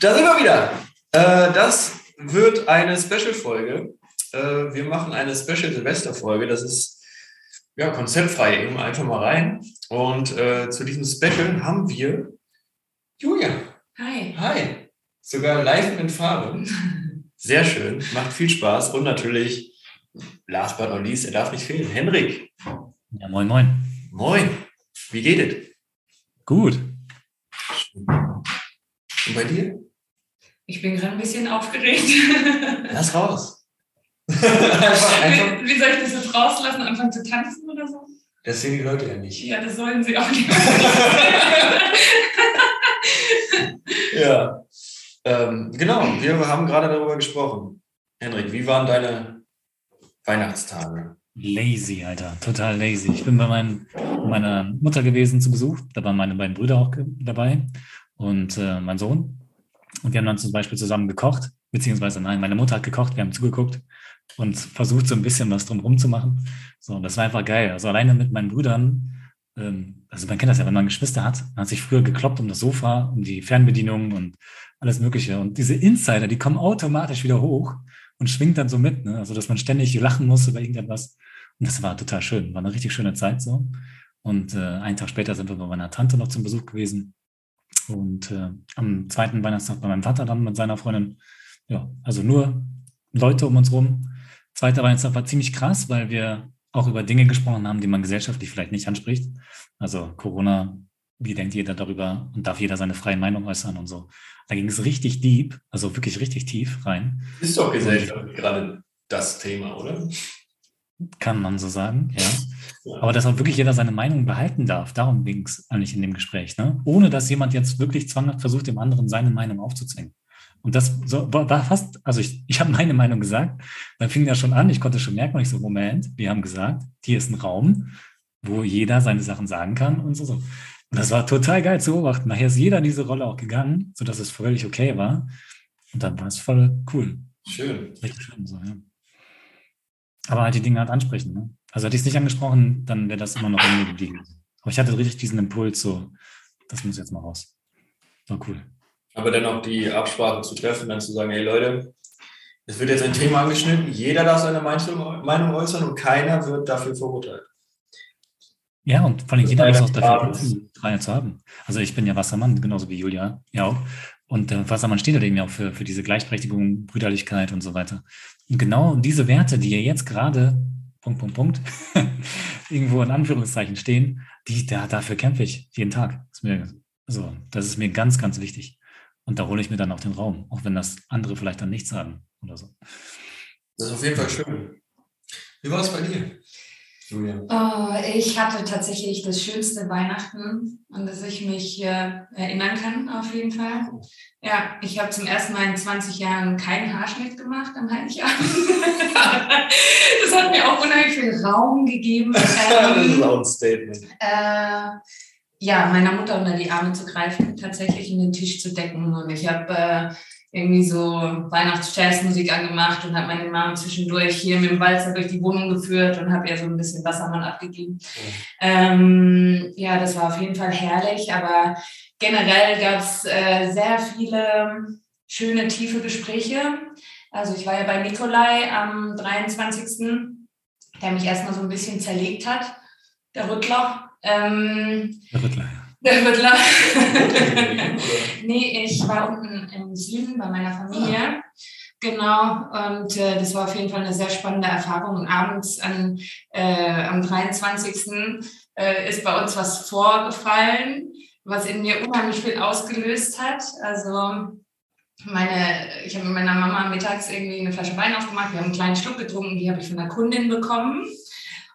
Da sind wir wieder. Äh, das wird eine Special-Folge. Äh, wir machen eine Special-Silvester-Folge. Das ist ja konzeptfrei. Eben einfach mal rein. Und äh, zu diesem Special haben wir Julia. Hi. Hi. Sogar live in Farbe. Sehr schön. Macht viel Spaß. Und natürlich, last but not least, er darf nicht fehlen. Henrik. Ja, moin, moin. Moin. Wie geht es? Gut. Und bei dir? Ich bin gerade ein bisschen aufgeregt. Lass raus. einfach, einfach. Wie, wie, soll ich das jetzt rauslassen? Anfangen zu tanzen oder so? Das sehen die Leute ja nicht. Ja, das sollen sie auch nicht. ja. Ähm, genau, wir haben gerade darüber gesprochen. Henrik, wie waren deine Weihnachtstage? Lazy, Alter, total lazy. Ich bin bei mein, meiner Mutter gewesen zu Besuch. Da waren meine beiden Brüder auch dabei und äh, mein Sohn. Und wir haben dann zum Beispiel zusammen gekocht, beziehungsweise nein, meine Mutter hat gekocht, wir haben zugeguckt und versucht so ein bisschen was drumherum zu machen. So, und das war einfach geil. Also alleine mit meinen Brüdern, ähm, also man kennt das ja, wenn man Geschwister hat, man hat sich früher gekloppt um das Sofa, um die Fernbedienung und alles Mögliche. Und diese Insider, die kommen automatisch wieder hoch und schwingt dann so mit, ne? also dass man ständig lachen muss über irgendetwas. Und das war total schön, war eine richtig schöne Zeit so. Und äh, einen Tag später sind wir bei meiner Tante noch zum Besuch gewesen. Und äh, am zweiten Weihnachtstag bei meinem Vater dann mit seiner Freundin. Ja, also nur Leute um uns rum. Zweiter Weihnachtstag war ziemlich krass, weil wir auch über Dinge gesprochen haben, die man gesellschaftlich vielleicht nicht anspricht. Also Corona, wie denkt jeder darüber und darf jeder seine freie Meinung äußern und so. Da ging es richtig deep, also wirklich richtig tief rein. Ist doch gesellschaftlich gerade das Thema, oder? Kann man so sagen, ja. Aber dass auch wirklich jeder seine Meinung behalten darf, darum ging es eigentlich in dem Gespräch, ne? ohne dass jemand jetzt wirklich zwanghaft versucht, dem anderen seine Meinung aufzuzwingen. Und das so, war fast, also ich, ich habe meine Meinung gesagt, dann fing das schon an, ich konnte schon merken, und ich so, Moment, wir haben gesagt, hier ist ein Raum, wo jeder seine Sachen sagen kann und so. so. Und das war total geil zu beobachten. Nachher ist jeder in diese Rolle auch gegangen, sodass es völlig okay war. Und dann war es voll cool. Schön. Richtig schön, so, ja. Aber halt die Dinge halt ansprechen. Ne? Also hätte ich es nicht angesprochen, dann wäre das immer noch in mir geblieben. Aber ich hatte richtig diesen Impuls, so, das muss jetzt mal raus. War cool. Aber dann auch die Absprache zu treffen, dann zu sagen, hey Leute, es wird jetzt ein Thema angeschnitten, jeder darf seine Meinung äußern und keiner wird dafür verurteilt. Ja, und vor allem jeder muss auch dafür Freiheit zu haben. Also ich bin ja Wassermann, genauso wie Julia, ja auch. Und der Wassermann steht ja eben auch für, für diese Gleichberechtigung, Brüderlichkeit und so weiter. Und genau diese Werte, die ja jetzt gerade, Punkt, Punkt, Punkt, irgendwo in Anführungszeichen stehen, die, da, dafür kämpfe ich jeden Tag. Das ist mir, also, das ist mir ganz, ganz wichtig. Und da hole ich mir dann auch den Raum, auch wenn das andere vielleicht dann nichts sagen oder so. Das ist auf jeden Fall schön. Wie war es bei dir? Julia? Oh, ich hatte tatsächlich das schönste Weihnachten, an das ich mich äh, erinnern kann, auf jeden Fall. Ja, ich habe zum ersten Mal in 20 Jahren keinen Haarschnitt gemacht am Heiligabend. das hat mir auch unheimlich viel Raum gegeben. Ähm, das ist auch ein Statement. Äh, ja, meiner Mutter unter die Arme zu greifen, tatsächlich in den Tisch zu decken. Und ich habe äh, irgendwie so Weihnachts-Jazzmusik angemacht und habe meine Mama zwischendurch hier mit dem Walzer durch die Wohnung geführt und habe ihr so ein bisschen Wassermann abgegeben. Ähm, ja, das war auf jeden Fall herrlich, aber generell gab es äh, sehr viele schöne, tiefe Gespräche. Also ich war ja bei Nikolai am 23., der mich erstmal so ein bisschen zerlegt hat, der Rüttler. Ähm, der Rüttler, ja. Der Rüttler. nee, ich war unten im Süden bei meiner Familie. Genau, und äh, das war auf jeden Fall eine sehr spannende Erfahrung. Und abends an, äh, am 23. Äh, ist bei uns was vorgefallen, was in mir unheimlich viel ausgelöst hat. Also meine, ich habe mit meiner Mama mittags irgendwie eine Flasche Wein aufgemacht, wir haben einen kleinen Schluck getrunken, die habe ich von einer Kundin bekommen.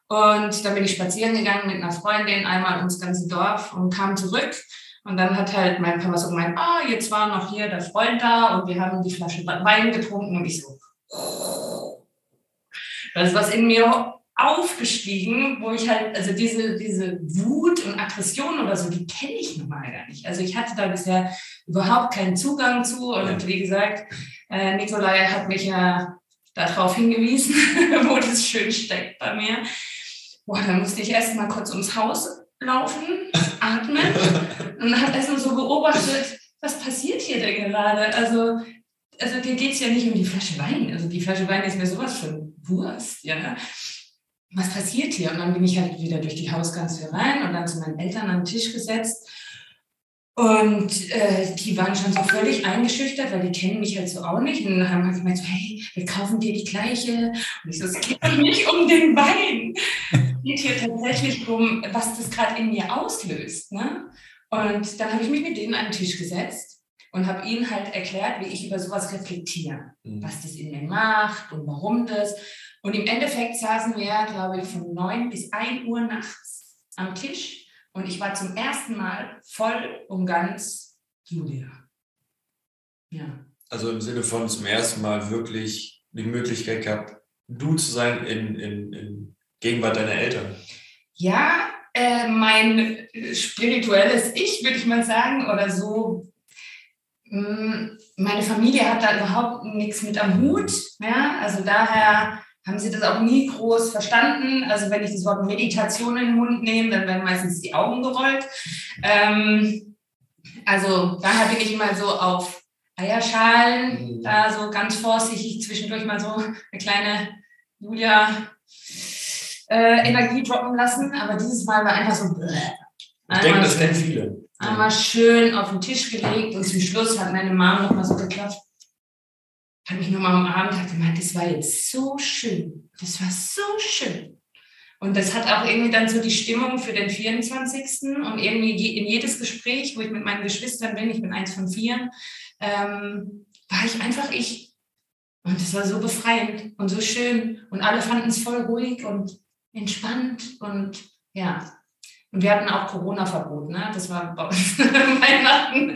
Und dann bin ich spazieren gegangen mit einer Freundin einmal ums ganze Dorf und kam zurück. Und dann hat halt mein Papa so gemeint, ah, jetzt war noch hier der Freund da und wir haben die Flasche Wein getrunken und ich so, das ist was in mir aufgestiegen, wo ich halt, also diese, diese Wut und Aggression oder so, die kenne ich normal gar nicht. Also ich hatte da bisher überhaupt keinen Zugang zu und wie gesagt, äh, Nikolai hat mich ja darauf hingewiesen, wo das schön steckt bei mir. Boah, dann musste ich erst mal kurz ums Haus laufen, atmen und hat erst mal so beobachtet, was passiert hier denn gerade? Also, also dir geht es ja nicht um die Flasche Wein. Also die Flasche Wein ist mir sowas von Wurst, ja. Was passiert hier? Und dann bin ich halt wieder durch die Hausganze rein und dann zu meinen Eltern am Tisch gesetzt. Und äh, die waren schon so völlig eingeschüchtert, weil die kennen mich halt so auch nicht. Und dann haben halt gemeint so, hey, wir kaufen dir die gleiche. Und ich so, es geht doch nicht um den Wein. Es geht hier tatsächlich um, was das gerade in mir auslöst. Ne? Und dann habe ich mich mit denen an den Tisch gesetzt und habe ihnen halt erklärt, wie ich über sowas reflektiere, mhm. was das in mir macht und warum das. Und im Endeffekt saßen wir, glaube ich, von 9 bis 1 Uhr nachts am Tisch und ich war zum ersten Mal voll und ganz Julia. Ja. Also im Sinne von zum ersten Mal wirklich die Möglichkeit gehabt, du zu sein in, in, in Gegenwart deiner Eltern. Ja, äh, mein spirituelles Ich, würde ich mal sagen, oder so. Mm, meine Familie hat da überhaupt nichts mit am Hut. Ja? Also daher haben sie das auch nie groß verstanden. Also wenn ich das Wort Meditation in den Mund nehme, dann werden meistens die Augen gerollt. Ähm, also daher bin ich immer so auf Eierschalen, mhm. da so ganz vorsichtig zwischendurch mal so eine kleine Julia äh, Energie droppen lassen. Aber dieses Mal war einfach so. Bleh. Ich denke, das kennen viele. Einmal schön auf den Tisch gelegt und zum Schluss hat meine Mom noch mal so geklappt hat mich nochmal umarmt und hat gemeint, das war jetzt so schön. Das war so schön. Und das hat auch irgendwie dann so die Stimmung für den 24. Und irgendwie in jedes Gespräch, wo ich mit meinen Geschwistern bin, ich bin eins von vier, ähm, war ich einfach ich. Und das war so befreiend und so schön. Und alle fanden es voll ruhig und entspannt. Und ja, und wir hatten auch Corona-Verbot, ne? Das war bei uns Weihnachten.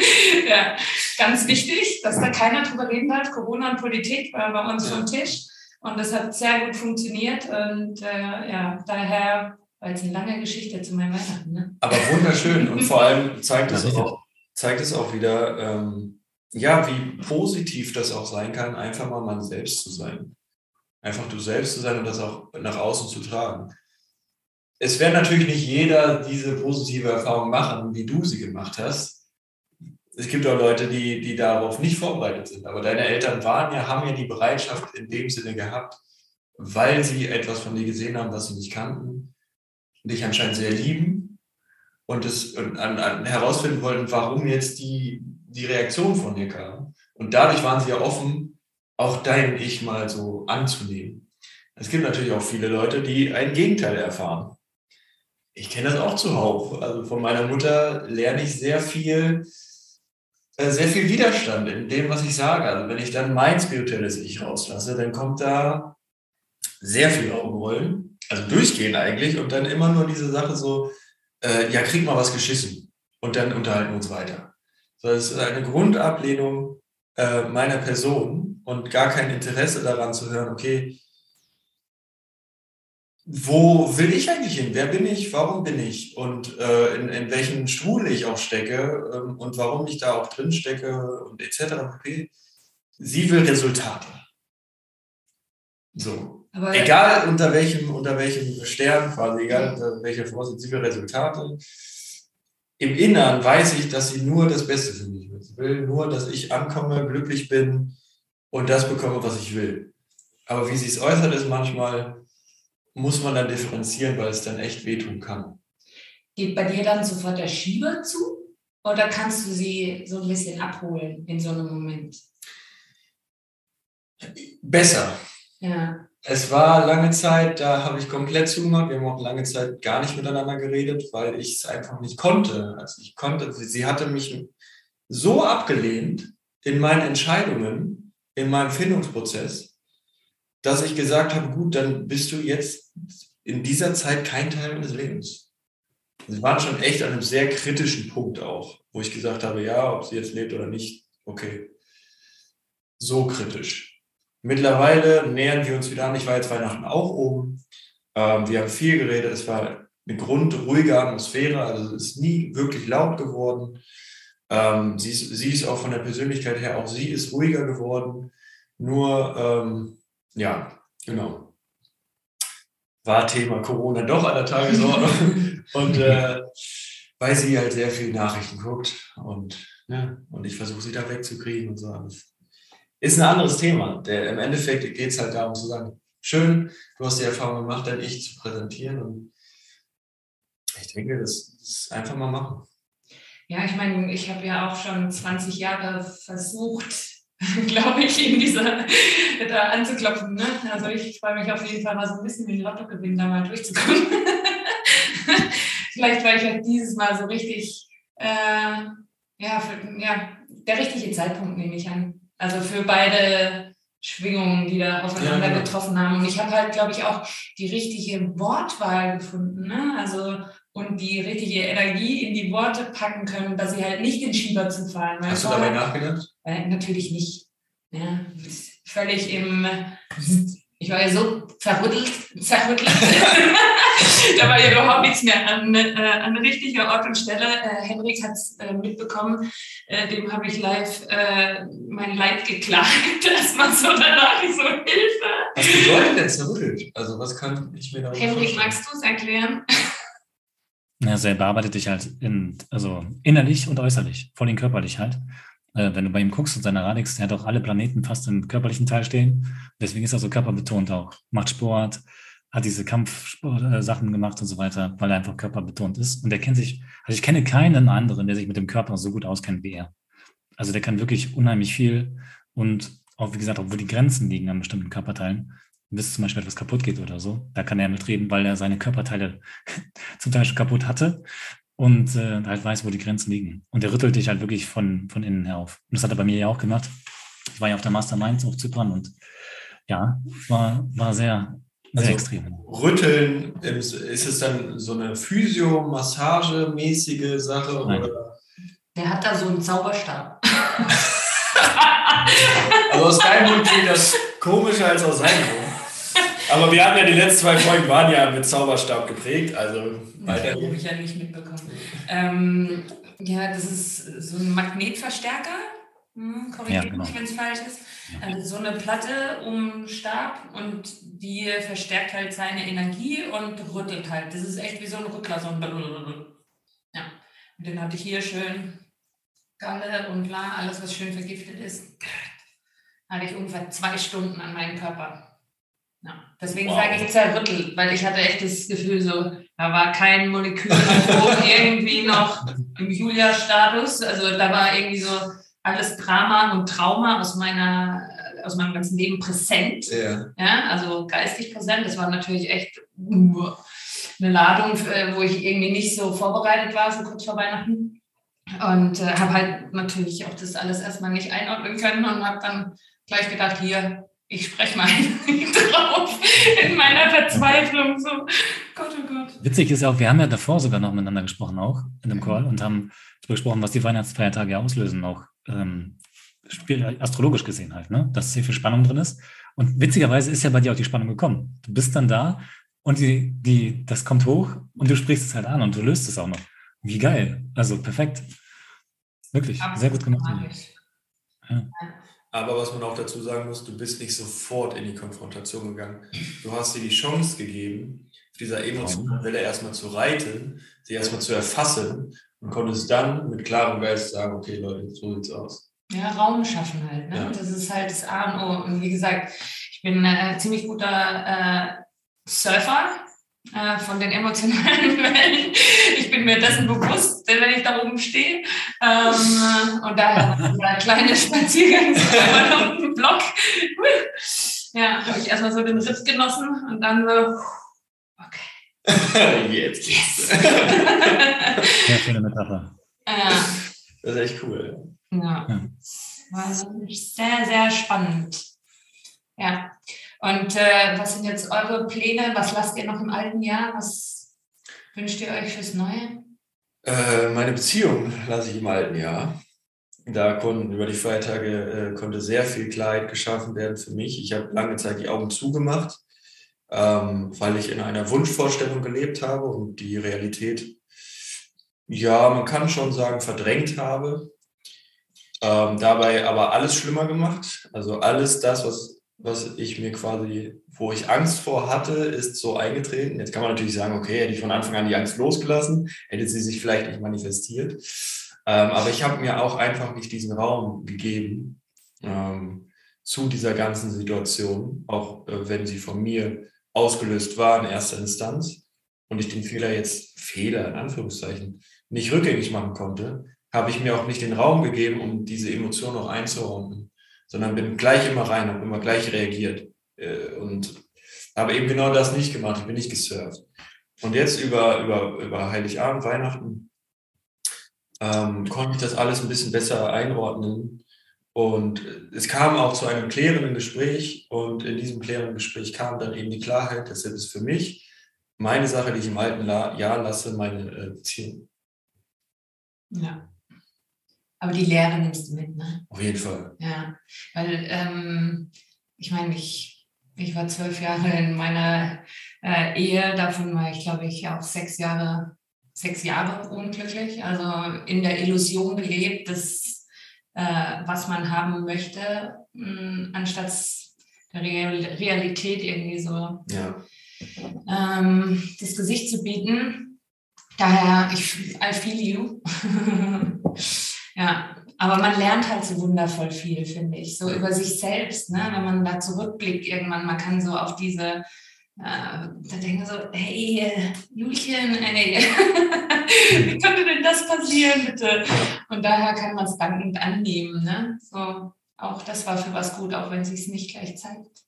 Ja, ganz wichtig, dass da keiner drüber reden hat. Corona und Politik war bei uns ja. vom Tisch. Und das hat sehr gut funktioniert. Und äh, ja, daher war jetzt eine lange Geschichte zu meinem Weihnachten. Ne? Aber wunderschön. Und vor allem zeigt es auch, zeigt es auch wieder, ähm, ja, wie positiv das auch sein kann, einfach mal man selbst zu sein. Einfach du selbst zu sein und das auch nach außen zu tragen es wird natürlich nicht jeder diese positive Erfahrung machen, wie du sie gemacht hast. Es gibt auch Leute, die, die darauf nicht vorbereitet sind. Aber deine Eltern waren ja, haben ja die Bereitschaft in dem Sinne gehabt, weil sie etwas von dir gesehen haben, was sie nicht kannten, dich anscheinend sehr lieben und es und an, an, herausfinden wollten, warum jetzt die, die Reaktion von dir kam. Und dadurch waren sie ja offen, auch dein Ich mal so anzunehmen. Es gibt natürlich auch viele Leute, die ein Gegenteil erfahren ich kenne das auch zuhauf. Also von meiner Mutter lerne ich sehr viel, äh, sehr viel Widerstand in dem, was ich sage. Also wenn ich dann mein spirituelles Ich rauslasse, dann kommt da sehr viel Augenrollen, also durchgehen eigentlich und dann immer nur diese Sache so, äh, ja, krieg mal was geschissen und dann unterhalten wir uns weiter. Das ist eine Grundablehnung äh, meiner Person und gar kein Interesse daran zu hören, okay, wo will ich eigentlich hin? Wer bin ich? Warum bin ich? Und äh, in, in welchen Stuhl ich auch stecke ähm, und warum ich da auch drin stecke und etc. pp. Sie will Resultate. So. Aber egal unter welchem, unter welchem Stern, quasi, egal unter welcher Vorsitz, sie will Resultate. Im Inneren weiß ich, dass sie nur das Beste für mich will. Sie will nur, dass ich ankomme, glücklich bin und das bekomme, was ich will. Aber wie sie es äußert, ist manchmal, muss man dann differenzieren, weil es dann echt wehtun kann. Geht bei dir dann sofort der Schieber zu oder kannst du sie so ein bisschen abholen in so einem Moment? Besser. Ja. Es war lange Zeit, da habe ich komplett zugemacht. Wir haben auch lange Zeit gar nicht miteinander geredet, weil ich es einfach nicht konnte. Also ich konnte, sie hatte mich so abgelehnt in meinen Entscheidungen, in meinem Findungsprozess, dass ich gesagt habe, gut, dann bist du jetzt in dieser Zeit kein Teil meines Lebens. Sie waren schon echt an einem sehr kritischen Punkt auch, wo ich gesagt habe, ja, ob sie jetzt lebt oder nicht, okay. So kritisch. Mittlerweile nähern wir uns wieder an. Ich war jetzt Weihnachten auch oben. Ähm, wir haben viel geredet. Es war eine grundruhige Atmosphäre. Also es ist nie wirklich laut geworden. Ähm, sie, ist, sie ist auch von der Persönlichkeit her, auch sie ist ruhiger geworden. Nur ähm, ja, genau. War Thema Corona doch an der Tagesordnung. und äh, weil sie halt sehr viel Nachrichten guckt und, ja, und ich ich versuche sie da wegzukriegen und so alles. Ist ein anderes Thema. Der, Im Endeffekt geht es halt darum zu sagen, schön, du hast die Erfahrung gemacht, dein Ich zu präsentieren und ich denke, das, das einfach mal machen. Ja, ich meine, ich habe ja auch schon 20 Jahre versucht, glaube ich, in dieser da anzuklopfen. Ne? Also ich freue mich auf jeden Fall mal so ein bisschen ein Lottogewinn da mal durchzukommen. Vielleicht war ich halt dieses Mal so richtig, äh, ja, für, ja, der richtige Zeitpunkt nehme ich an. Also für beide Schwingungen, die da aufeinander ja, genau. getroffen haben. Und ich habe halt, glaube ich, auch die richtige Wortwahl gefunden. Ne? Also und die richtige Energie in die Worte packen können, dass sie halt nicht in Schieber zu fallen. Hast du dabei nachgedacht? Äh, natürlich nicht. Ja, völlig im, ich war ja so verrüttelt, zerrüttelt. da war ja überhaupt nichts mehr an, äh, an richtiger Ort und Stelle. Äh, Henrik hat es äh, mitbekommen, äh, dem habe ich live äh, mein Leid geklagt, erstmal so danach, so Hilfe. Was bedeutet denn zerrüttelt? Also was kann ich mir da Henrik, magst du es erklären? Ja, also er bearbeitet dich halt in, also innerlich und äußerlich, vor allem körperlich halt. Äh, wenn du bei ihm guckst und seiner Radix, der hat auch alle Planeten fast im körperlichen Teil stehen. Deswegen ist er so körperbetont auch. Macht Sport, hat diese Kampfsachen gemacht und so weiter, weil er einfach körperbetont ist. Und er kennt sich, also ich kenne keinen anderen, der sich mit dem Körper so gut auskennt wie er. Also der kann wirklich unheimlich viel und auch, wie gesagt, obwohl die Grenzen liegen an bestimmten Körperteilen, bis zum Beispiel etwas kaputt geht oder so. Da kann er mitreden, weil er seine Körperteile zum Teil schon kaputt hatte und äh, halt weiß, wo die Grenzen liegen. Und er rüttelt dich halt wirklich von, von innen her auf. Und das hat er bei mir ja auch gemacht. Ich war ja auf der Mastermind auf Zypern und ja, war, war sehr, sehr also extrem. Rütteln, ist es dann so eine Physio-Massage-mäßige Sache? Nein. Oder? Der hat da so einen Zauberstab. also aus deinem Mund klingt das komischer als aus seinem Mund. Aber wir haben ja die letzten zwei Folgen waren ja mit Zauberstab geprägt, also weiter. Das habe ich ja nicht mitbekommen. Ähm, ja, das ist so ein Magnetverstärker. Hm, Korrigiert ja, genau. mich, wenn es falsch ist. Also so eine Platte um Stab und die verstärkt halt seine Energie und rüttelt halt. Das ist echt wie so ein Rückler, so ein Ja, und den hatte ich hier schön Galle und La, alles was schön vergiftet ist. Hatte ich ungefähr zwei Stunden an meinem Körper. Deswegen wow. sage ich zerrüttelt, weil ich hatte echt das Gefühl, so, da war kein Molekül irgendwie noch im Julia-Status. Also da war irgendwie so alles Drama und Trauma aus meiner aus meinem ganzen Leben präsent. Ja. ja also geistig präsent. Das war natürlich echt eine Ladung, wo ich irgendwie nicht so vorbereitet war, so kurz vor Weihnachten. Und äh, habe halt natürlich auch das alles erstmal nicht einordnen können und habe dann gleich gedacht, hier, ich spreche mal drauf in meiner Verzweiflung. So, Gott, oh Gott. Witzig ist ja auch, wir haben ja davor sogar noch miteinander gesprochen, auch in dem Call, und haben besprochen, was die Weihnachtsfeiertage auslösen, auch ähm, astrologisch gesehen halt, ne? dass sehr viel Spannung drin ist. Und witzigerweise ist ja bei dir auch die Spannung gekommen. Du bist dann da und die, die, das kommt hoch und du sprichst es halt an und du löst es auch noch. Wie geil. Also perfekt. Wirklich, Absolut sehr gut gemacht. Ja. Aber was man auch dazu sagen muss, du bist nicht sofort in die Konfrontation gegangen. Du hast dir die Chance gegeben, auf dieser emotionalen Welle erstmal zu reiten, sie erstmal zu erfassen und konntest dann mit klarem Geist sagen, okay Leute, so sieht's aus. Ja, Raum schaffen halt. Ne? Ja. Das ist halt das A und O. Und wie gesagt, ich bin äh, ziemlich guter äh, Surfer äh, von den emotionalen Wellen. Ich bin mir dessen bewusst, wenn ich da oben stehe. Ähm, und daher ein kleiner Spaziergang auf dem Block. Ja, habe ich erstmal so den Ritt genossen und dann so, okay. Jetzt geht's. Sehr schöne Metapher. Ja. Das ist echt cool. Ja. War sehr, sehr spannend. Ja. Und äh, was sind jetzt eure Pläne? Was lasst ihr noch im alten Jahr? Was wünscht ihr euch fürs Neue? Äh, meine Beziehung lasse ich im alten Jahr. Da konnten über die Feiertage äh, konnte sehr viel Klarheit geschaffen werden für mich. Ich habe lange Zeit die Augen zugemacht, ähm, weil ich in einer Wunschvorstellung gelebt habe und die Realität, ja, man kann schon sagen, verdrängt habe. Ähm, dabei aber alles schlimmer gemacht. Also alles das, was was ich mir quasi, wo ich Angst vor hatte, ist so eingetreten. Jetzt kann man natürlich sagen, okay, hätte ich von Anfang an die Angst losgelassen, hätte sie sich vielleicht nicht manifestiert. Ähm, aber ich habe mir auch einfach nicht diesen Raum gegeben ähm, zu dieser ganzen Situation, auch äh, wenn sie von mir ausgelöst war in erster Instanz und ich den Fehler jetzt, Fehler in Anführungszeichen, nicht rückgängig machen konnte, habe ich mir auch nicht den Raum gegeben, um diese Emotion auch einzuordnen, sondern bin gleich immer rein, habe immer gleich reagiert äh, und habe eben genau das nicht gemacht. Ich bin nicht gesurft. Und jetzt über, über, über Heiligabend, Weihnachten, ähm, konnte ich das alles ein bisschen besser einordnen. Und es kam auch zu einem klärenden Gespräch. Und in diesem klärenden Gespräch kam dann eben die Klarheit, deshalb ist für mich meine Sache, die ich im alten Jahr lasse, meine äh, Beziehung. Ja. Aber die Lehre nimmst du mit, ne? Auf jeden Fall. Ja, weil ähm, ich meine, ich, ich war zwölf Jahre in meiner äh, Ehe, davon war ich, glaube ich, auch sechs Jahre, sechs Jahre unglücklich, also in der Illusion gelebt, dass äh, was man haben möchte, mh, anstatt der Real Realität irgendwie so Ja. ähm, das Gesicht zu bieten. Daher, ich, I feel you. ja, aber man lernt halt so wundervoll viel, finde ich, so über sich selbst, ne? wenn man da zurückblickt irgendwann, man kann so auf diese, äh, da denken so, hey, Julchen, ey, wie könnte denn das passieren, bitte? Und daher kann man es dankend annehmen, ne? so, auch das war für was gut, auch wenn es sich nicht gleich zeigt.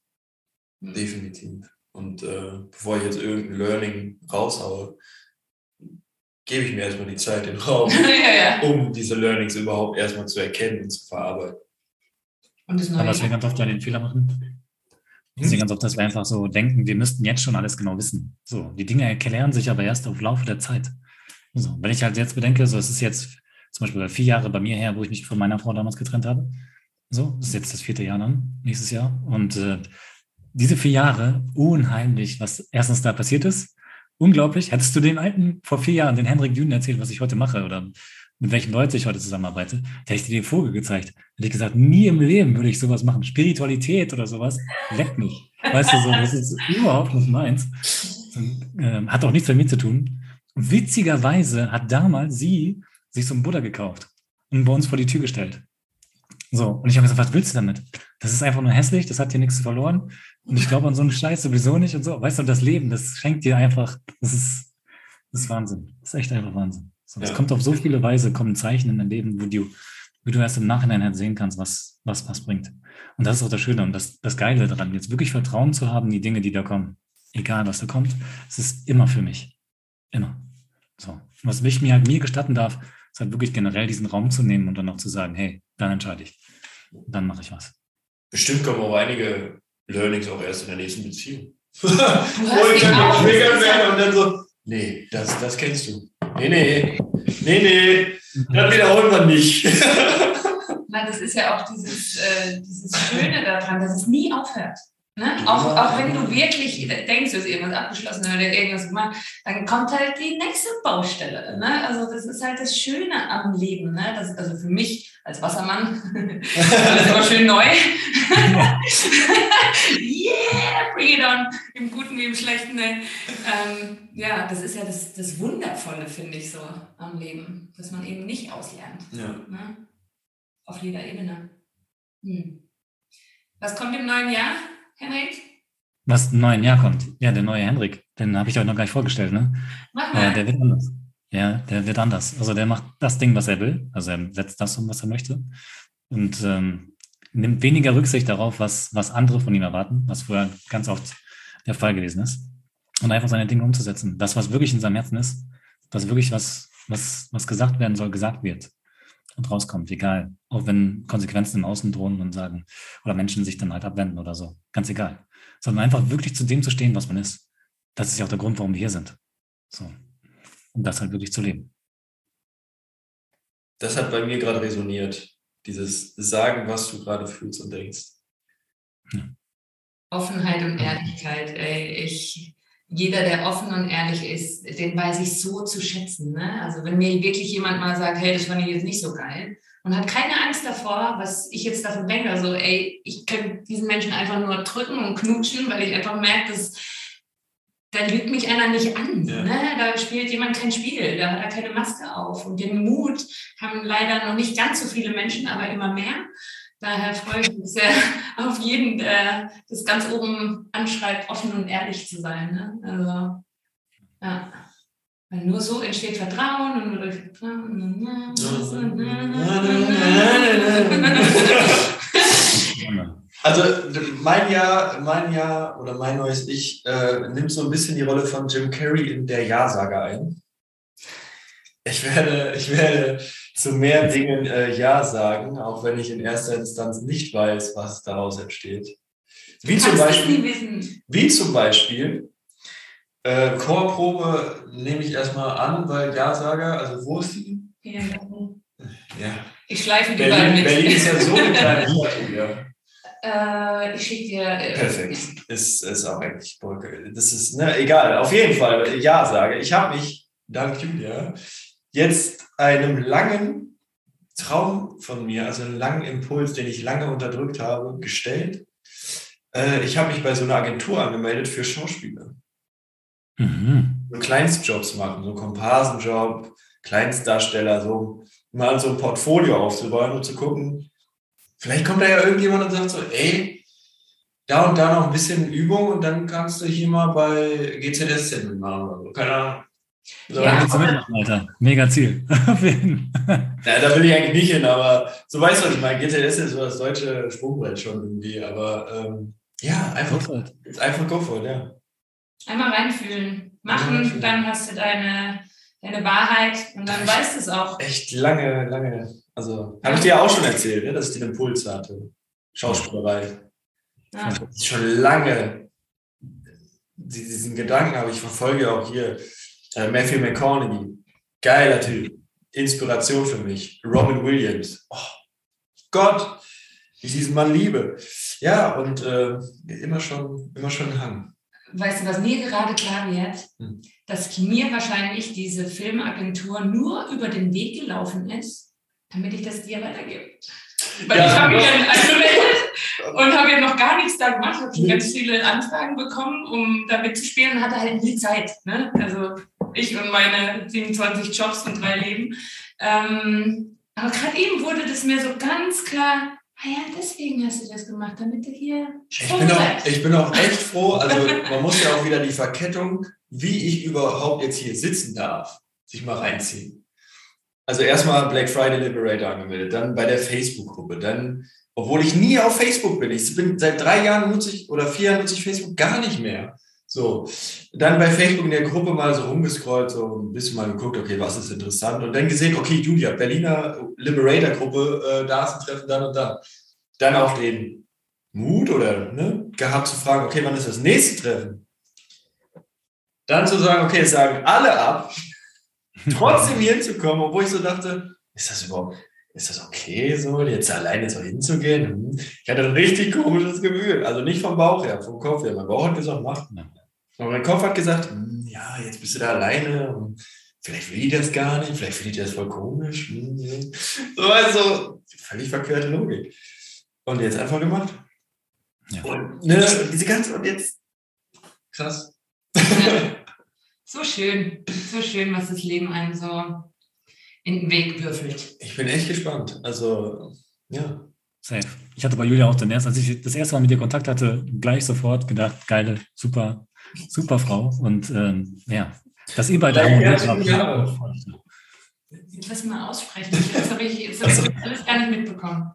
Hm. Definitiv. Und äh, bevor ich jetzt irgendein Learning raushaue, gebe ich mir erstmal die Zeit, den Raum, ja, ja. um diese Learnings überhaupt erstmal zu erkennen und zu verarbeiten. Und das Aber was wir ganz oft ja den Fehler machen, ist ja ganz oft, dass wir einfach so denken, wir müssten jetzt schon alles genau wissen. So, die Dinge erklären sich aber erst auf Laufe der Zeit. So, wenn ich halt jetzt bedenke, so, es ist jetzt zum Beispiel vier Jahre bei mir her, wo ich mich von meiner Frau damals getrennt habe. So, das ist jetzt das vierte Jahr dann, nächstes Jahr. Und äh, diese vier Jahre, unheimlich, was erstens da passiert ist. Unglaublich. Hättest du den alten vor vier Jahren, den Henrik Dünen erzählt, was ich heute mache oder mit welchen Leuten ich heute zusammenarbeite, hätte ich dir den Vogel gezeigt. Hätte ich gesagt, nie im Leben würde ich sowas machen. Spiritualität oder sowas, leckt mich. Weißt du, so, das ist überhaupt nicht meins. Ähm, hat auch nichts mit mir zu tun. Witzigerweise hat damals sie sich so einen Buddha gekauft und bei uns vor die Tür gestellt. So, und ich habe gesagt, was willst du damit? Das ist einfach nur hässlich, das hat dir nichts verloren. Und ich glaube an so einen Scheiß sowieso nicht und so. Weißt du, das Leben, das schenkt dir einfach, das ist, das ist Wahnsinn. Das ist echt einfach Wahnsinn. So, Es Ja. kommt auf so viele Weise, kommen Zeichen in dein Leben, wo du, wo du erst im Nachhinein halt sehen kannst, was, was, was bringt. Und das ist auch das Schöne und das, das Geile daran, jetzt wirklich Vertrauen zu haben, die Dinge, die da kommen. Egal, was da kommt, es ist immer für mich. Immer. So. Was ich mir halt mir gestatten darf, ist halt wirklich generell diesen Raum zu nehmen und dann auch zu sagen, hey, dann entscheide ich. Dann mache ich was. Bestimmt kommen auch einige Learnings auch erst in der nächsten Beziehung. Du Wo ich dann ist ja- werde und dann so, nee, das, das kennst du. Nee, nee, nee, nee, das wiederholen wir nicht. Das ist ja auch dieses, äh, dieses Schöne daran, dass es nie aufhört. Ne? Auch, auch wenn du wirklich denkst, du hast irgendwas abgeschlossen oder irgendwas gemacht, dann kommt halt die nächste Baustelle. Ne? Also das ist halt das Schöne am Leben. Ne? Das, also für mich als Wassermann, das ist immer schön neu. yeah, bring it on, im Guten wie im Schlechten. Ne? Ähm, ja, das ist ja das, das Wundervolle, finde ich so am Leben, dass man eben nicht auslernt. Ja. Ne? Auf jeder Ebene. Hm. Was kommt im neuen Jahr, Henrik? Was im neuen Jahr kommt. Ja, der neue Henrik. Den habe ich euch noch gar nicht vorgestellt, ne? Mach Ja, mal. der wird anders. Ja, der wird anders. Also der macht das Ding, was er will. Also er setzt das um, was er möchte. Und ähm, nimmt weniger Rücksicht darauf, was, was andere von ihm erwarten, was vorher ganz oft der Fall gewesen ist. Und einfach seine Dinge umzusetzen. Das, was wirklich in seinem Herzen ist, was wirklich was, was, was gesagt werden soll, gesagt wird rauskommt, egal. Auch wenn Konsequenzen im Außen drohen und sagen, oder Menschen sich dann halt abwenden oder so. Ganz egal. Sondern einfach wirklich zu dem zu stehen, was man ist. Das ist ja auch der Grund, warum wir hier sind. So. Um das halt wirklich zu leben. Das hat bei mir gerade resoniert. Dieses Sagen, was du gerade fühlst und denkst. Offenheit und Ehrlichkeit. Ey, ich, jeder, der offen und ehrlich ist, den weiß ich so zu schätzen. Ne? Also wenn mir wirklich jemand mal sagt, hey, das fand ich jetzt nicht so geil und hat keine Angst davor, was ich jetzt davon denke. Also ey, ich könnte diesen Menschen einfach nur drücken und knutschen, weil ich einfach merke, dass da lügt mich einer nicht an. Ja. Ne? Da spielt jemand kein Spiel, da hat er keine Maske auf. Und den Mut haben leider noch nicht ganz so viele Menschen, aber immer mehr. Daher freue ich mich sehr auf jeden, der das ganz oben anschreibt, offen und ehrlich zu sein. Ne? Also, ja. Weil nur so entsteht Vertrauen und nur durch Vertrauen. Also mein Jahr, mein Jahr oder mein neues Ich äh, nimmt so ein bisschen die Rolle von Jim Carrey in der Ja-Sager ein. Ich werde, ich werde zu mehr Dingen äh, Ja sagen, auch wenn ich in erster Instanz nicht weiß, was daraus entsteht. Wie zum Beispiel, wie zum Beispiel äh, Chorprobe nehme ich erstmal an, weil Ja-Sager, also wo ist die? Hier, Ja. Ich schleife die beiden Berlin, mit. Berlin ist ja so eine kleine Stadt. Ja. Äh, ich schicke dir. Äh, Perfekt. Ist, ist auch eigentlich Brücke. Das ist, ne, egal. Auf jeden Fall, ja, sage. Ich habe mich, dank Julia, jetzt einem langen Traum von mir, also einen langen Impuls, den ich lange unterdrückt habe, gestellt. Äh, ich habe mich bei so einer Agentur angemeldet für Schauspieler. Mhm. So Kleinstjobs machen, so Komparsenjob, Kleinstdarsteller, so mal so ein Portfolio aufzubauen und zu gucken, vielleicht kommt da ja irgendjemand und sagt so, ey, da und da noch ein bisschen Übung und dann kannst du hier mal bei GZSZ mitmachen oder so. Keine Ahnung. So, Ja. Mitmachen, Alter? Mega Ziel. Auf jeden Fall. Ja, da will ich eigentlich nicht hin, aber so weißt du, was ich meine. GZS ist so das deutsche Sprungbrett schon irgendwie, aber ähm, ja, einfach, Großartig. einfach go for it, ja. Einmal reinfühlen. Einmal Machen, reinfühlen. dann hast du deine, deine Wahrheit und dann weißt du es auch. Echt lange, lange, also habe ich dir ja auch schon erzählt, ne, dass ich den Impuls hatte. Schauspielerei. Ja. Das ist schon lange die- diesen Gedanken habe ich verfolge auch hier äh, Matthew McConaughey. Geiler Typ. Inspiration für mich. Robin Williams. Oh, Gott, wie ich diesen Mann liebe. Ja, und äh, immer schon, immer schon ein Hang. Weißt du, was mir gerade klar wird? Hm. Dass mir wahrscheinlich diese Filmagentur nur über den Weg gelaufen ist, damit ich das dir weitergebe. Weil Ja, ich habe mich dann angemeldet und habe ja noch gar nichts da gemacht, habe schon ganz viele Anfragen bekommen, um da mitzuspielen und hatte halt nie Zeit. Ne? Also ich und meine 27 Jobs und drei Leben. Ähm, aber gerade eben wurde das mir so ganz klar, ah ja, deswegen hast du das gemacht, damit du hier Ich bin, auch, ich bin auch echt froh. Also man muss ja auch wieder die Verkettung, wie ich überhaupt jetzt hier sitzen darf, sich mal reinziehen. Also erstmal Black Friday Liberator angemeldet, dann bei der Facebook-Gruppe, dann, obwohl ich nie auf Facebook bin. Ich bin seit drei Jahren nutze ich oder vier Jahren nutze ich Facebook gar nicht mehr. So, dann bei Facebook in der Gruppe mal so rumgescrollt, so ein bisschen mal geguckt, okay, was ist interessant und dann gesehen, okay, Julia, Berliner Liberator-Gruppe, äh, da ist ein Treffen, dann und da. Dann auch den Mut oder ne, gehabt zu fragen, okay, wann ist das nächste Treffen? Dann zu sagen, okay, es sagen alle ab, trotzdem hier hinzukommen, obwohl ich so dachte, ist das überhaupt, ist das okay, so jetzt alleine so hinzugehen? Hm. Ich hatte ein richtig komisches Gefühl. Also nicht vom Bauch her, vom Kopf her. Mein Bauch hat gesagt, mach. Aber mein Kopf hat gesagt, hm, ja, jetzt bist du da alleine und vielleicht will die das gar nicht, vielleicht findet die das voll komisch. Hm. So, also, völlig verquerte Logik. Und jetzt einfach gemacht. Ja. Und ne, diese ganze, und jetzt, krass. So schön, so schön, was das Leben einem so in den Weg würfelt. Ich bin echt gespannt. Also, ja. Safe. Ich hatte bei Julia auch den ersten, als ich das erste Mal mit dir Kontakt hatte, gleich sofort gedacht, geile, super, super Frau. Und ähm, ja, dass ihr beide Ja, ja, habt. ja. Jetzt lass mal aussprechen. Jetzt habe ich, jetzt hab ich alles gar nicht mitbekommen.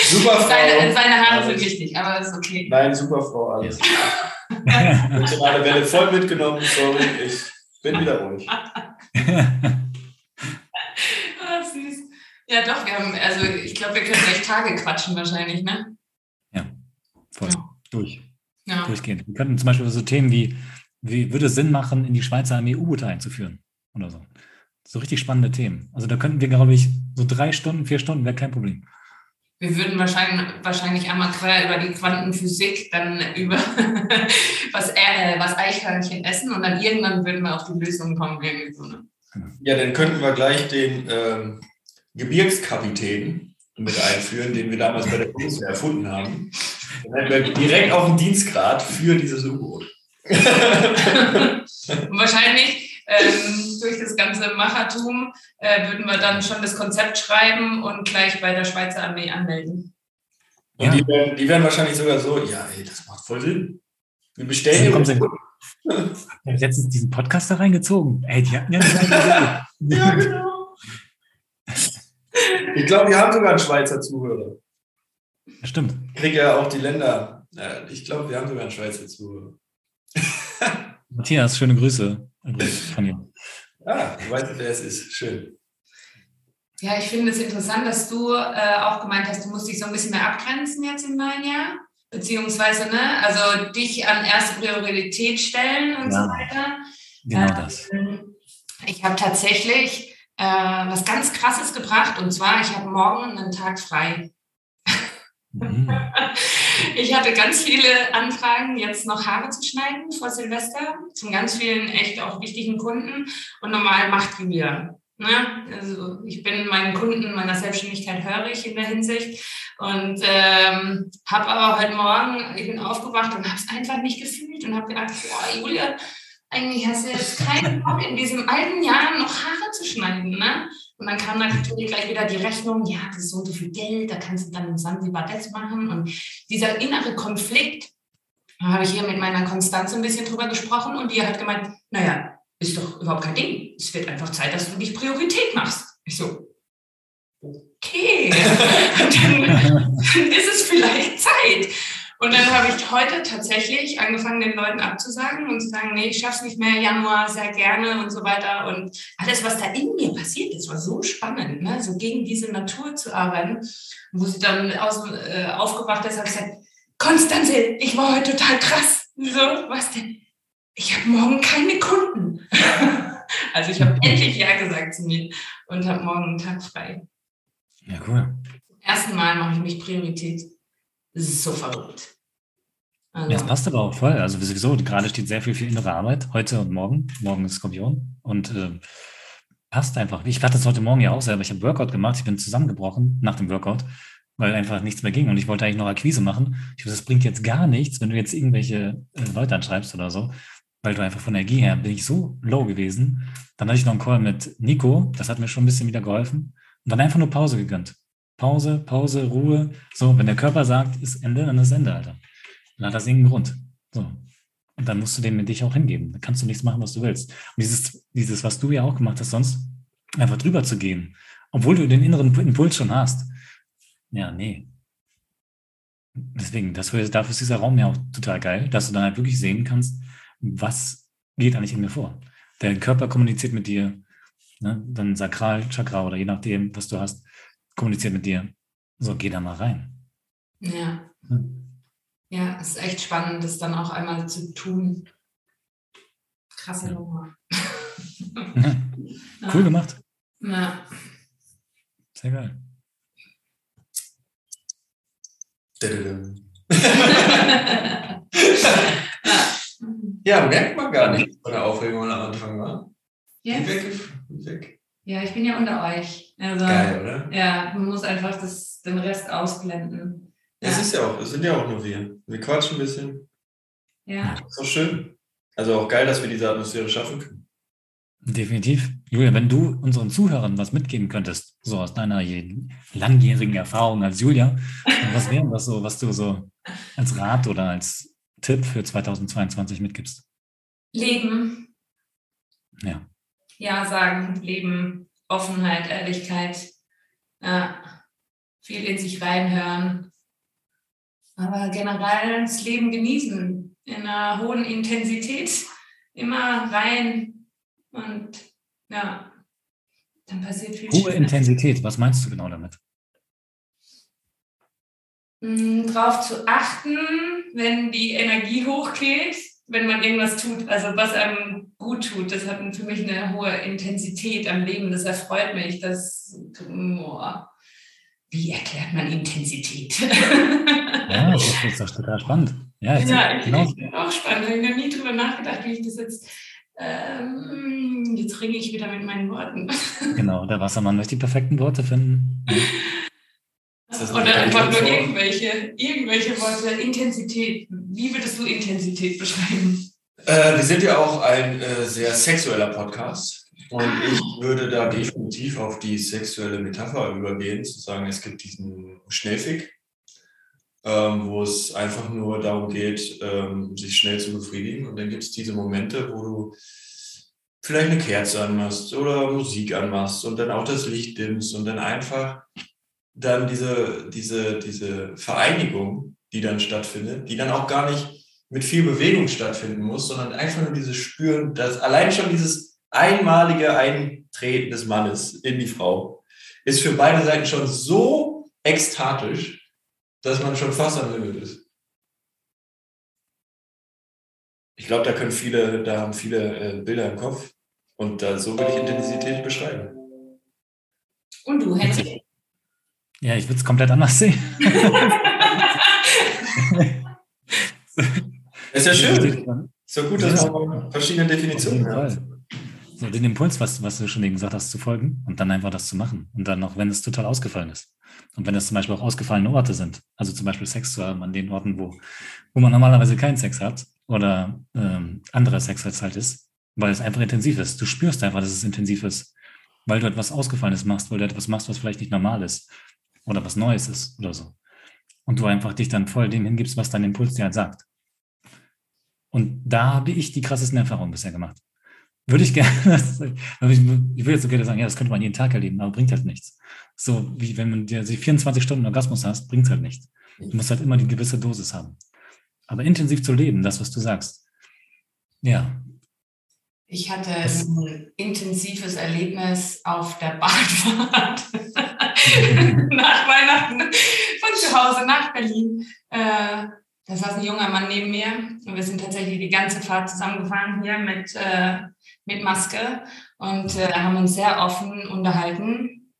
Super Frau. Seine, seine Haare sind wichtig, aber ist okay. Nein, super Frau, alles. Emotionale Welle voll mitgenommen, sorry, ich bin wieder ruhig. Ah, süß. Ja, doch, wir haben, also ich glaube, wir können gleich Tage quatschen wahrscheinlich, ne? Voll. Durch. Ja. Durchgehend. Wir könnten zum Beispiel so Themen wie, wie würde es Sinn machen, in die Schweizer Armee U-Boote einzuführen? Oder so. So richtig spannende Themen. Also da könnten wir, glaube ich, so drei Stunden, vier Stunden wäre kein Problem. Wir würden wahrscheinlich, wahrscheinlich einmal quer über die Quantenphysik, dann über was, äh, was Eichhörnchen essen und dann irgendwann würden wir auf die Lösung kommen. Irgendwie so, ne? Ja, dann könnten wir gleich den ähm, Gebirgskapitän mit einführen, den wir damals bei der Bundeswehr erfunden haben. Direkt auf den Dienstgrad für dieses U-Boot. Wahrscheinlich ähm, durch das ganze Machertum äh, würden wir dann schon das Konzept schreiben und gleich bei der Schweizer Armee anmelden. Und ja. die, werden, die werden wahrscheinlich sogar so, ja, ey, das macht voll Sinn. Wir bestellen. Kommt denn? Ich habe letztens diesen Podcast da reingezogen. Ey, die hatten ja eine Ja, genau. Ich glaube, wir haben sogar einen Schweizer Zuhörer. Stimmt. Ich kriege ja auch die Länder. Ich glaube, wir haben sogar einen Schweizer Zuhörer. Matthias, schöne Grüße von dir. Ja, du weißt, wer es ist. Schön. Ja, ich finde es interessant, dass du äh, auch gemeint hast, du musst dich so ein bisschen mehr abgrenzen jetzt im neuen Jahr. Beziehungsweise, ne, also dich an erste Priorität stellen und ja, so weiter. Genau ähm, das. Ich habe tatsächlich äh, was ganz Krasses gebracht und zwar, ich habe morgen einen Tag frei. Mhm. Ich hatte ganz viele Anfragen, jetzt noch Haare zu schneiden vor Silvester, von ganz vielen echt auch wichtigen Kunden und normal macht die wieder. Ne? Also ich bin meinen Kunden meiner Selbstständigkeit hörig in der Hinsicht und ähm, habe aber heute Morgen, ich bin aufgewacht und habe es einfach nicht gefühlt und habe gedacht, boah, Julia, eigentlich hast du jetzt keinen Bock, in diesem alten Jahr noch Haare zu schneiden. Ne? Und dann kam natürlich gleich wieder die Rechnung, ja, das ist so und so viel Geld, da kannst du dann in Sansibar das machen. Und dieser innere Konflikt, da habe ich hier mit meiner Konstanz ein bisschen drüber gesprochen und die hat gemeint, naja, ist doch überhaupt kein Ding. Es wird einfach Zeit, dass du dich Priorität machst. Ich so, okay, dann, dann ist es vielleicht Zeit. Und dann habe ich heute tatsächlich angefangen, den Leuten abzusagen und zu sagen, nee, ich schaffe es nicht mehr, Januar sehr gerne und so weiter. Und alles, was da in mir passiert ist, war so spannend, ne? so gegen diese Natur zu arbeiten. Wo sie dann aus, äh, aufgewacht ist, habe ich gesagt, Konstanze, ich war heute total krass. So, was denn? Ich habe morgen keine Kunden. also ich habe endlich Ja gesagt zu mir und habe morgen einen Tag frei. Ja, cool. Zum ersten Mal mache ich mich Priorität. Das ist so verrückt. Also. Das passt aber auch voll. Also sowieso, gerade steht sehr viel für innere Arbeit, heute und morgen. Morgen ist Skorpion. Und äh, passt einfach. Ich hatte das heute Morgen ja auch selber. Ich habe Workout gemacht, ich bin zusammengebrochen nach dem Workout, weil einfach nichts mehr ging. Und ich wollte eigentlich noch Akquise machen. Ich dachte, das bringt jetzt gar nichts, wenn du jetzt irgendwelche äh, Leute anschreibst oder so, weil du einfach von Energie her bin ich so low gewesen. Dann hatte ich noch einen Call mit Nico, das hat mir schon ein bisschen wieder geholfen. Und dann einfach nur Pause gegönnt. Pause, Pause, Ruhe. So, wenn der Körper sagt, ist Ende, dann ist Ende, Alter. Dann hat das irgendeinen Grund. So. Und dann musst du dem mit dich auch hingeben. Dann kannst du nichts machen, was du willst. Und dieses, dieses, was du ja auch gemacht hast, sonst einfach drüber zu gehen, obwohl du den inneren Impuls schon hast. Ja, nee. Deswegen, das, dafür ist dieser Raum ja auch total geil, dass du dann halt wirklich sehen kannst, was geht eigentlich in mir vor. Der Körper kommuniziert mit dir, ne? dann Sakralchakra oder je nachdem, was du hast, kommuniziert mit dir. So, geh da mal rein. Ja. Hm? Ja, es ist echt spannend, das dann auch einmal zu tun. Krasse Nummer. Ja. Cool gemacht. Ja. Sehr geil. ja, merkt man gar nicht von der Aufregung am Anfang, war. Ja. Weg, weg. Ja, ich bin ja unter euch. Also, Geil, oder? Ja, man muss einfach das, den Rest ausblenden. Ja, es ist ja auch, es sind ja auch nur wir. Wir quatschen ein bisschen. Ja. Das ist auch schön. Also auch geil, dass wir diese Atmosphäre schaffen können. Definitiv. Julia, wenn du unseren Zuhörern was mitgeben könntest, so aus deiner langjährigen Erfahrung als Julia, was wäre das so, was du so als Rat oder als Tipp für 2022 mitgibst? Leben. Ja. Ja sagen, Leben, Offenheit, Ehrlichkeit, ja, viel in sich reinhören. Aber generell das Leben genießen, in einer hohen Intensität, immer rein und ja, dann passiert viel Hohe Intensität, was meinst du genau damit? Hm, Darauf zu achten, wenn die Energie hochgeht, wenn man irgendwas tut, also was einem gut tut, das hat für mich eine hohe Intensität am Leben. Das erfreut mich. Das, oh, wie erklärt man Intensität? Ja, das ist doch total spannend. Ja, ja ich, genau. ich bin auch spannend. Ich habe nie drüber nachgedacht, wie ich das jetzt. Ähm, jetzt ringe ich wieder mit meinen Worten. Genau, der Wassermann möchte die perfekten Worte finden. Oder einfach nur irgendwelche, irgendwelche Worte. Intensität. Wie würdest du Intensität beschreiben? Äh, wir sind ja auch ein äh, sehr sexueller Podcast. Und ich würde da definitiv auf die sexuelle Metapher übergehen, zu sagen, es gibt diesen Schnellfick, ähm, wo es einfach nur darum geht, ähm, sich schnell zu befriedigen. Und dann gibt es diese Momente, wo du vielleicht eine Kerze anmachst oder Musik anmachst und dann auch das Licht dimmst und dann einfach dann diese, diese, diese Vereinigung, die dann stattfindet, die dann auch gar nicht mit viel Bewegung stattfinden muss, sondern einfach nur dieses Spüren, dass allein schon dieses einmalige Eintreten des Mannes in die Frau ist für beide Seiten schon so ekstatisch, dass man schon fast am Limit ist. Ich glaube, da können viele, da haben viele äh, Bilder im Kopf und da, so würde ich Intensität beschreiben. Und du, Henry? Ja, ich würde es komplett anders sehen. ist ja schön. Ist ja gut, dass man verschiedene Definitionen hat. So, den Impuls, was, was du schon eben gesagt hast, zu folgen und dann einfach das zu machen. Und dann auch, wenn es total ausgefallen ist. Und wenn es zum Beispiel auch ausgefallene Orte sind, also zum Beispiel Sex zu haben an den Orten, wo, wo man normalerweise keinen Sex hat oder ähm, anderer Sex als halt ist, weil es einfach intensiv ist. Du spürst einfach, dass es intensiv ist, weil du etwas Ausgefallenes machst, weil du etwas machst, was vielleicht nicht normal ist oder was Neues ist oder so. Und du einfach dich dann voll dem hingibst, was dein Impuls dir halt sagt. Und da habe ich die krassesten Erfahrungen bisher gemacht. Würde ich gerne, ich würde jetzt so gerne sagen, ja, das könnte man jeden Tag erleben, aber bringt halt nichts. So wie wenn man dir 24 Stunden Orgasmus hast, bringt halt nichts. Du musst halt immer die gewisse Dosis haben. Aber intensiv zu leben, das, was du sagst. Ja. Ich hatte ein intensives Erlebnis auf der Bahnfahrt nach Weihnachten von zu Hause nach Berlin. Äh, da saß ein junger Mann neben mir und wir sind tatsächlich die ganze Fahrt zusammengefahren hier mit, äh, mit Maske und äh, haben uns sehr offen unterhalten.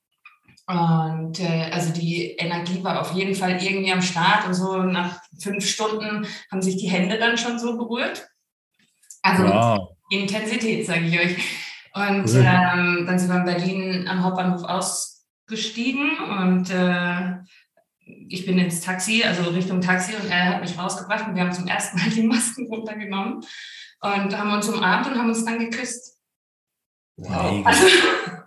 Und äh, also die Energie war auf jeden Fall irgendwie am Start und so nach fünf Stunden haben sich die Hände dann schon so berührt. Also wow. Intensität, sage ich euch. Und ähm, dann sind wir in Berlin am Hauptbahnhof ausgestiegen und äh, ich bin ins Taxi, also Richtung Taxi und er hat mich rausgebracht und wir haben zum ersten Mal die Masken runtergenommen und haben uns umarmt und haben uns dann geküsst. Wow. Also,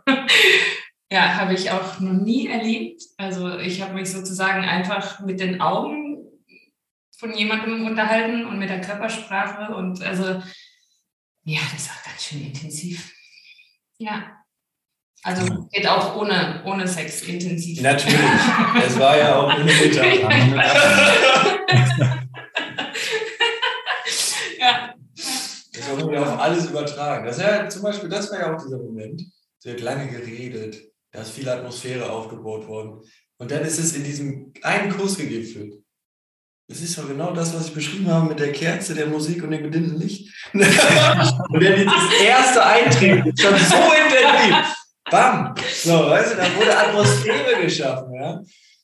ja, habe ich auch noch nie erlebt. Also ich habe mich sozusagen einfach mit den Augen von jemandem unterhalten und mit der Körpersprache und also ja, das war ganz schön intensiv. Ja. Also geht auch ohne, ohne Sex intensiv. Natürlich. Es war ja auch ohne Mutter. ja. Das haben wir auf alles übertragen. Das ja zum Beispiel, das war ja auch dieser Moment. Es wird lange geredet, da ist viel Atmosphäre aufgebaut worden. Und dann ist es in diesem einen Kuss gegipfelt. Das ist doch genau das, was ich beschrieben habe mit der Kerze, der Musik und dem gedimmten Licht. und dann das erste Eintreten ist schon so intensiv. Bam! So, weißt du, da wurde Atmosphäre geschaffen, ja.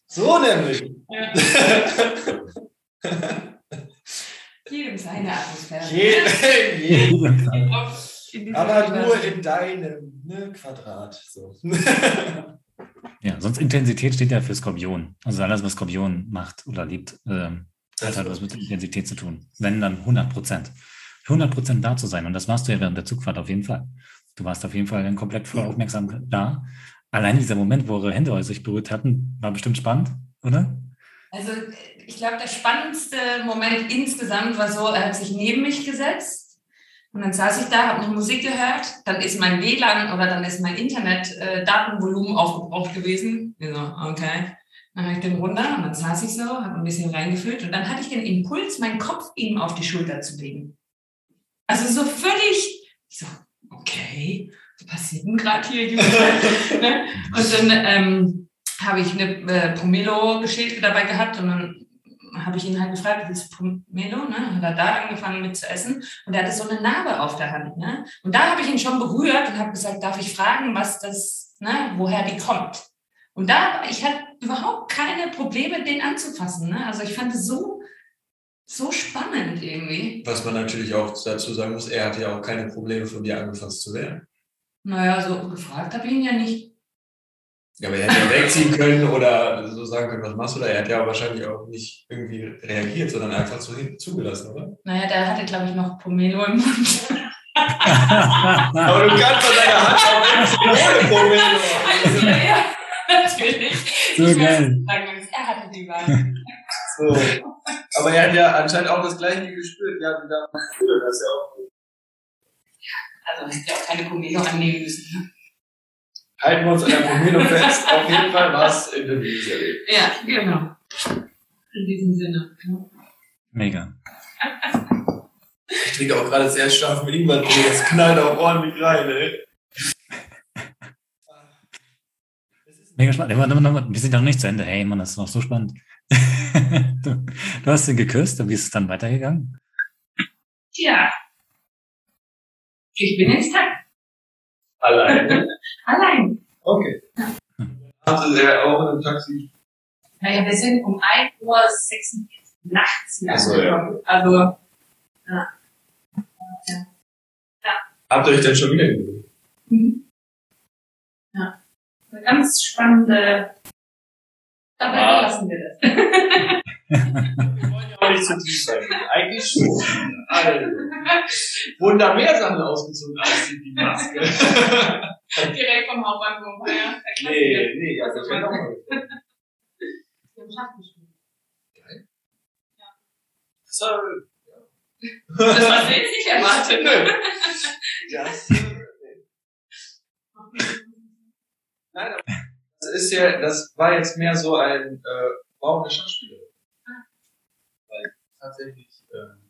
So nämlich. Ja. Jedem seine Atmosphäre. Jedem, jedem. Aber nur in deinem ne, Quadrat. So. ja, sonst Intensität steht ja für Skorpion. Also alles, was Skorpion macht oder liebt, ähm, hat halt was mit Intensität zu tun. Wenn dann 100 Prozent. 100 Prozent da zu sein. Und das warst du ja während der Zugfahrt auf jeden Fall. Du warst auf jeden Fall dann komplett voll aufmerksam da. Allein dieser Moment, wo eure Hände sich berührt hatten, war bestimmt spannend, oder? Also ich glaube, der spannendste Moment insgesamt war so, er hat sich neben mich gesetzt und dann saß ich da, habe noch Musik gehört, dann ist mein WLAN oder dann ist mein Internet-Datenvolumen äh, aufgebraucht gewesen. Ich so, okay. Dann habe ich den runter und dann saß ich so, habe ein bisschen reingefüllt und dann hatte ich den Impuls, meinen Kopf ihm auf die Schulter zu legen. Also so völlig, ich so, okay, was passiert denn gerade hier? Ne? und dann ähm, habe ich eine äh, Pomelo-Geschichte dabei gehabt und dann habe ich ihn halt gefragt, willst du Pomelo? Ne? Hat er da angefangen mit zu essen und er hatte so eine Narbe auf der Hand. Ne? Und da habe ich ihn schon berührt und habe gesagt, darf ich fragen, was das, ne, woher die kommt? Und da, ich hatte überhaupt keine Probleme, den anzufassen. Ne? Also ich fand es so so spannend irgendwie. Was man natürlich auch dazu sagen muss, er hatte ja auch keine Probleme von dir angefasst zu werden. Naja, so gefragt habe ich ihn ja nicht. Ja, aber er hätte ja wegziehen können oder so sagen können, was machst du da? Er hat ja wahrscheinlich auch nicht irgendwie reagiert, sondern einfach so hinten zugelassen, oder? Naja, der hatte, glaube ich, noch Pomelo im Mund. Aber du kannst von deiner Hand auch ohne Pomelo. Also, ja, natürlich. So Ich geil. weiß, sagen wir, Er hatte die Wahl. So. Aber er hat ja anscheinend auch das gleiche gespürt. Ja, wie da das ist ja auch gut. Also hätte auch keine Pomelo annehmen müssen. ne? Halten wir uns an der Pomelo fest. Auf jeden Fall war es in der Serie. Ja, genau. In diesem Sinne. Mega. Ich trinke auch gerade sehr scharf mit Ingwer. Das knallt auch ordentlich rein, ey. Mega spannend. Ja. Wir sind ja noch nicht zu Ende. Hey, Mann, das ist noch so spannend. du, du hast ihn geküsst und wie ist es dann weitergegangen? Ja. Ich bin ins Tag. Alleine. Allein. Okay. Hatte er auch in einem Taxi? Naja, wir sind um 1 Uhr 46 nachts hier Ach so, ja. angekommen. Also, Habt ihr euch denn schon wieder gesehen? mhm. ja. Eine ganz spannende. Dabei Ah. lassen wir das. Wir wollen ja auch nicht zu tief sein. Eigentlich schon. Also, wurden da mehr Sachen ausgezogen als die Maske? Direkt vom Hauptbahnhof. Ja. Nee, nee, also ich noch mal. Wir haben Schach gespielt. So, Das war jetzt nicht erwartet. Nö. Das, nein, aber das ist ja, das war jetzt mehr so ein äh, Wow, eine Schachspieler. Weil tatsächlich, ähm,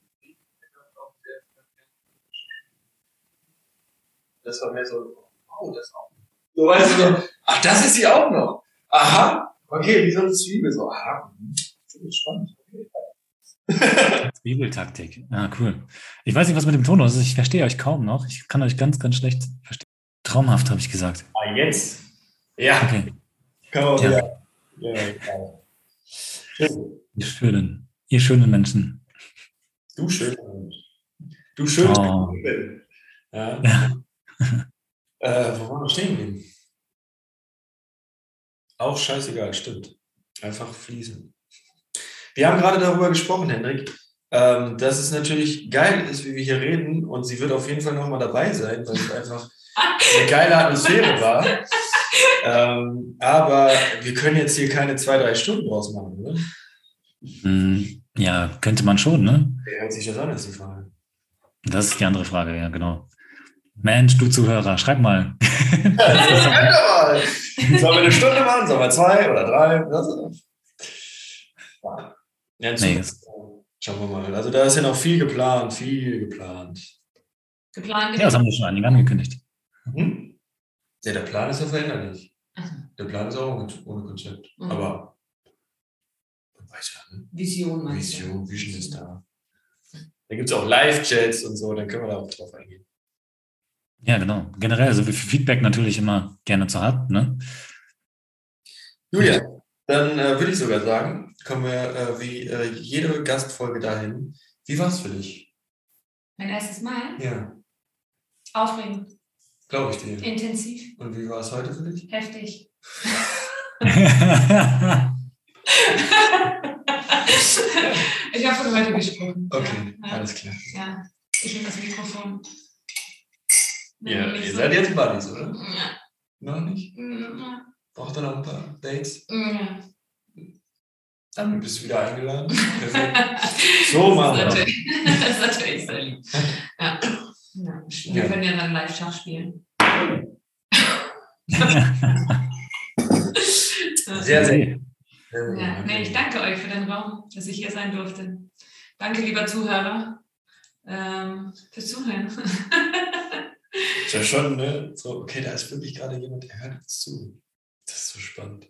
das war mehr so, wow, das auch. So weißt du, so, ach, das ist sie auch noch. Aha, okay, wie so eine Zwiebel, so, aha, finde ich spannend. Okay. Zwiebeltaktik. Ah, cool. Ich weiß nicht, was mit dem Ton los ist. Ich verstehe euch kaum noch. Ich kann euch ganz, ganz schlecht verstehen. Traumhaft, habe ich gesagt. Ah, jetzt? Ja, Okay. Kann man Ja. wieder. Ja, ja. Schön. Ihr schönen, ihr schönen Menschen. Du schön. Du schön. Oh. Ja. Ja. Äh, wo waren wir stehen geblieben? Auch scheißegal, stimmt. Einfach fließen. Wir haben gerade darüber gesprochen, Hendrik, ähm, dass es natürlich geil ist, wie wir hier reden und sie wird auf jeden Fall nochmal dabei sein, weil es einfach eine geile Atmosphäre war. Ähm, aber wir können jetzt hier keine zwei, drei Stunden draus machen, ne? Hm, Ja, könnte man schon, ne? Wer hört sich das an, ist die Frage. Das ist die andere Frage, ja, genau. Mensch, du Zuhörer, schreib mal. Ist mal. Sollen wir eine Stunde machen? Sollen wir zwei oder drei? Das ja, in Nee. Schauen wir mal. Also da ist ja noch viel geplant, viel geplant. Geplant. Ja, das haben wir schon einige angekündigt. Hm? Ja, der Plan ist ja veränderlich. So. Der Plan ist auch ohne, Konzept. Mhm. Aber man weiß ja, ne? Vision, meinst du? Vision, Vision ist da. Da gibt es auch Live-Chats und so, dann können wir da auch drauf eingehen. Ja, genau. Generell, also Feedback natürlich immer gerne zu haben, ne? Julia, dann äh, würde ich sogar sagen, kommen wir äh, wie äh, jede Gastfolge dahin. Wie war es für dich? Mein erstes Mal? Ja, Aufregend, glaube ich dir. intensiv, Und wie war es heute für dich? heftig. ich habe von heute gesprochen. Okay, Ja, alles klar. ja. ich nehme das Mikrofon. Ja, ihr so- seid jetzt Buddies, oder? Ja. Noch nicht? Ja. Braucht ihr noch ein paar Dates? Ja. Dann bist du wieder eingeladen. Perfekt. So machen wir das. ist natürlich- Das ist natürlich sehr lieb. Ja. Ja. Wir können ja dann live Schach spielen. Sehr, sehr. Ja, nee, ich danke euch für den Raum, dass ich hier sein durfte. Danke, lieber Zuhörer, ähm, fürs Zuhören. Ist ja schon, ne? So, okay, da ist wirklich gerade jemand, der hört uns zu. Das ist so spannend.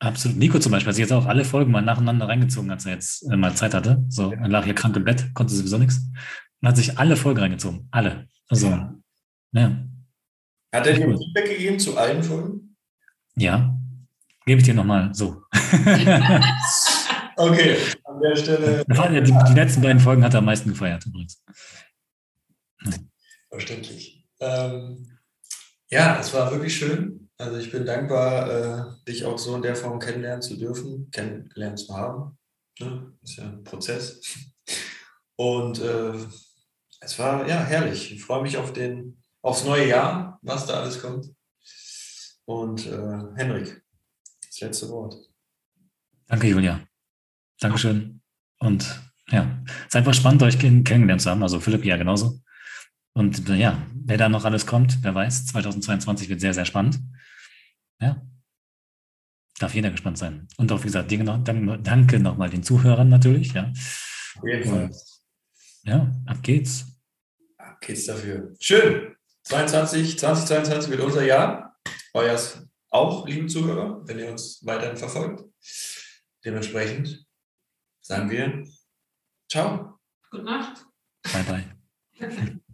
Absolut. Nico zum Beispiel hat sich jetzt auch alle Folgen mal nacheinander reingezogen, als er jetzt äh, mal Zeit hatte. So, er lag hier krank im Bett, konnte sowieso nichts. Und hat sich alle Folgen reingezogen. Alle. Also, Ja. ja. Hat er dir Cool. Feedback gegeben zu allen Folgen? Ja. Gebe ich dir nochmal so. Okay, an der Stelle die, die letzten beiden Folgen hat er am meisten gefeiert übrigens. verständlich. Ähm, ja, es war wirklich schön. Also ich bin dankbar, äh, dich auch so in der Form kennenlernen zu dürfen, kennenlernen zu haben. Ne? Ist ja ein Prozess. Und äh, es war ja herrlich. Ich freue mich auf den, aufs neue Jahr, was da alles kommt. Und äh, Henrik, das letzte Wort. Danke, Julia. Dankeschön. Und ja, es ist einfach spannend, euch kennengelernt zu haben. Also Philipp ja genauso. Und äh, ja, wer da noch alles kommt, wer weiß, 2022 wird sehr, sehr spannend. Ja. Darf jeder gespannt sein. Und auch, wie gesagt, danke, danke nochmal den Zuhörern natürlich. Ja. Auf jeden Fall. ja, ab geht's. Geht's dafür. Schön. 22, 2022 wird unser Jahr. Euers auch, liebe Zuhörer, wenn ihr uns weiterhin verfolgt. Dementsprechend sagen wir Ciao. Gute Nacht. Bye, bye.